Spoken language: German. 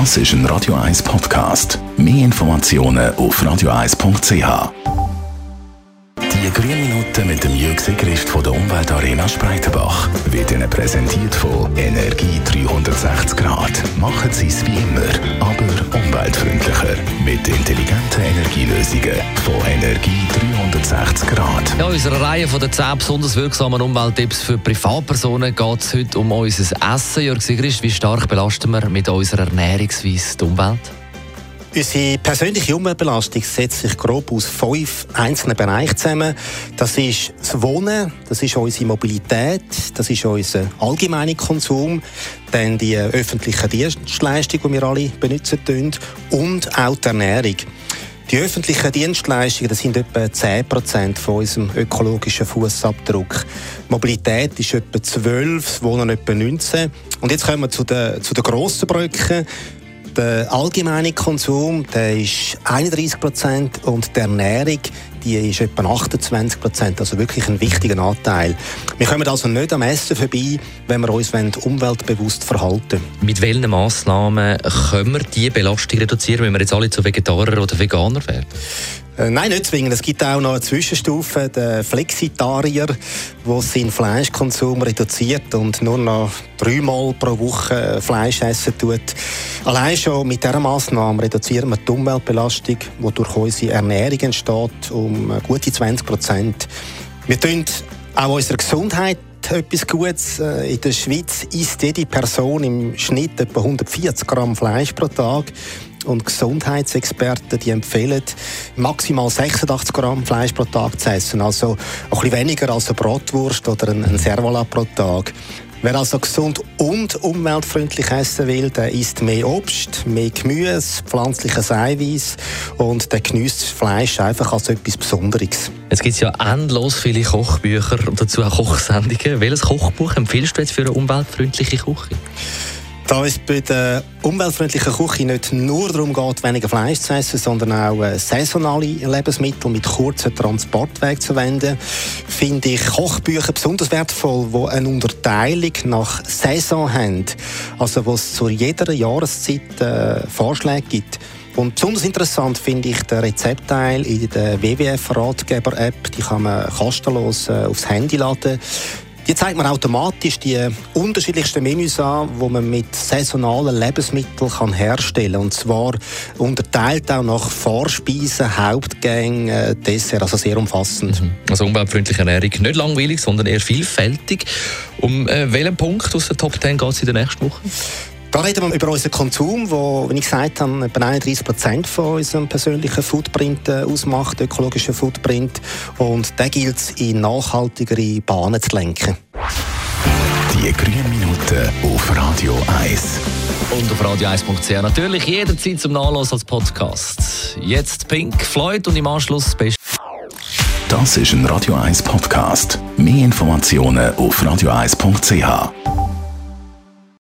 Das ist ein Radio 1 Podcast. Mehr Informationen auf radio1.ch. Die grünen Minuten mit dem Jürg Sigrist von der Umweltarena Spreitenbach wird Ihnen präsentiert von Energie 360 Grad. Machen Sie es wie immer, aber umweltfreundlicher. Mit intelligenten Energielösungen von Energie 360 Grad. Ja, in unserer Reihe von den 10 besonders wirksamen Umwelttipps für Privatpersonen geht es heute um unser Essen. Jörg Sigrist, wie stark belasten wir mit unserer Ernährungsweise die Umwelt? Unsere persönliche Umweltbelastung setzt sich grob aus fünf einzelnen Bereichen zusammen. Das ist das Wohnen, das ist unsere Mobilität, das ist unser allgemeiner Konsum, dann die öffentlichen Dienstleistungen, die wir alle benutzen und auch die Ernährung. Die öffentlichen Dienstleistungen das sind etwa 10% von unserem ökologischen Fußabdruck. Mobilität ist etwa 12, das Wohnen etwa 19. Und jetzt kommen wir zu den, zu den grossen Brücken. Der allgemeine Konsum der ist 31 Prozent und die Ernährung die ist etwa 28 Prozent, also wirklich ein wichtiger Anteil. Wir kommen also nicht am Essen vorbei, wenn wir uns umweltbewusst verhalten Mit welchen Massnahmen können wir diese Belastung reduzieren, wenn wir jetzt alle zu Vegetarier oder Veganer werden? Äh, nein, nicht zwingend. Es gibt auch noch eine Zwischenstufe, den Flexitarier, der seinen Fleischkonsum reduziert und nur noch dreimal pro Woche Fleisch essen tut. Allein schon mit dieser Massnahme reduzieren wir die Umweltbelastung, die durch unsere Ernährung entsteht, um gute 20 Prozent. Wir tun auch unserer Gesundheit etwas Gutes. Äh, in der Schweiz isst jede Person im Schnitt etwa 140 Gramm Fleisch pro Tag und Gesundheitsexperten die empfehlen, maximal 86 Gramm Fleisch pro Tag zu essen. Also ein bisschen weniger als eine Brotwurst oder ein Servola pro Tag. Wer also gesund und umweltfreundlich essen will, der isst mehr Obst, mehr Gemüse, pflanzliches Eiweiß und der genießt Fleisch einfach als etwas Besonderes. Es gibt ja endlos viele Kochbücher und dazu auch Kochsendungen. Welches Kochbuch empfiehlst du jetzt für eine umweltfreundliche Küche? Da es bei der umweltfreundlichen Küche nicht nur darum geht, weniger Fleisch zu essen, sondern auch äh, saisonale Lebensmittel mit kurzen Transportwegen zu verwenden, finde ich Kochbücher besonders wertvoll, die eine Unterteilung nach Saison haben. Also wo es zu jeder Jahreszeit äh, Vorschläge gibt. Und besonders interessant finde ich den Rezeptteil in der WWF-Ratgeber-App. Die kann man kostenlos äh, aufs Handy laden. Die zeigt man automatisch die unterschiedlichsten Menüs an, die man mit saisonalen Lebensmitteln kann herstellen kann. Und zwar unterteilt auch nach Vorspeisen, Hauptgängen, äh, Dessert, also sehr umfassend. Mhm. Also umweltfreundliche Ernährung nicht langweilig, sondern eher vielfältig. Um äh, welchen Punkt aus der Top 10 geht es in der nächsten Woche? Da reden wir über unseren Konsum, wo, wie ich gesagt habe, etwa 31 Prozent von unserem persönlichen Footprint äh, ausmacht, ökologischen Footprint. Und da gilt es, in nachhaltigere Bahnen zu lenken. Die grünen Minuten auf Radio 1. Und auf radio1.ch natürlich jederzeit zum Nachlassen als Podcast. Jetzt Pink Floyd und im Anschluss Special. Das ist ein Radio 1 Podcast. Mehr Informationen auf radio1.ch.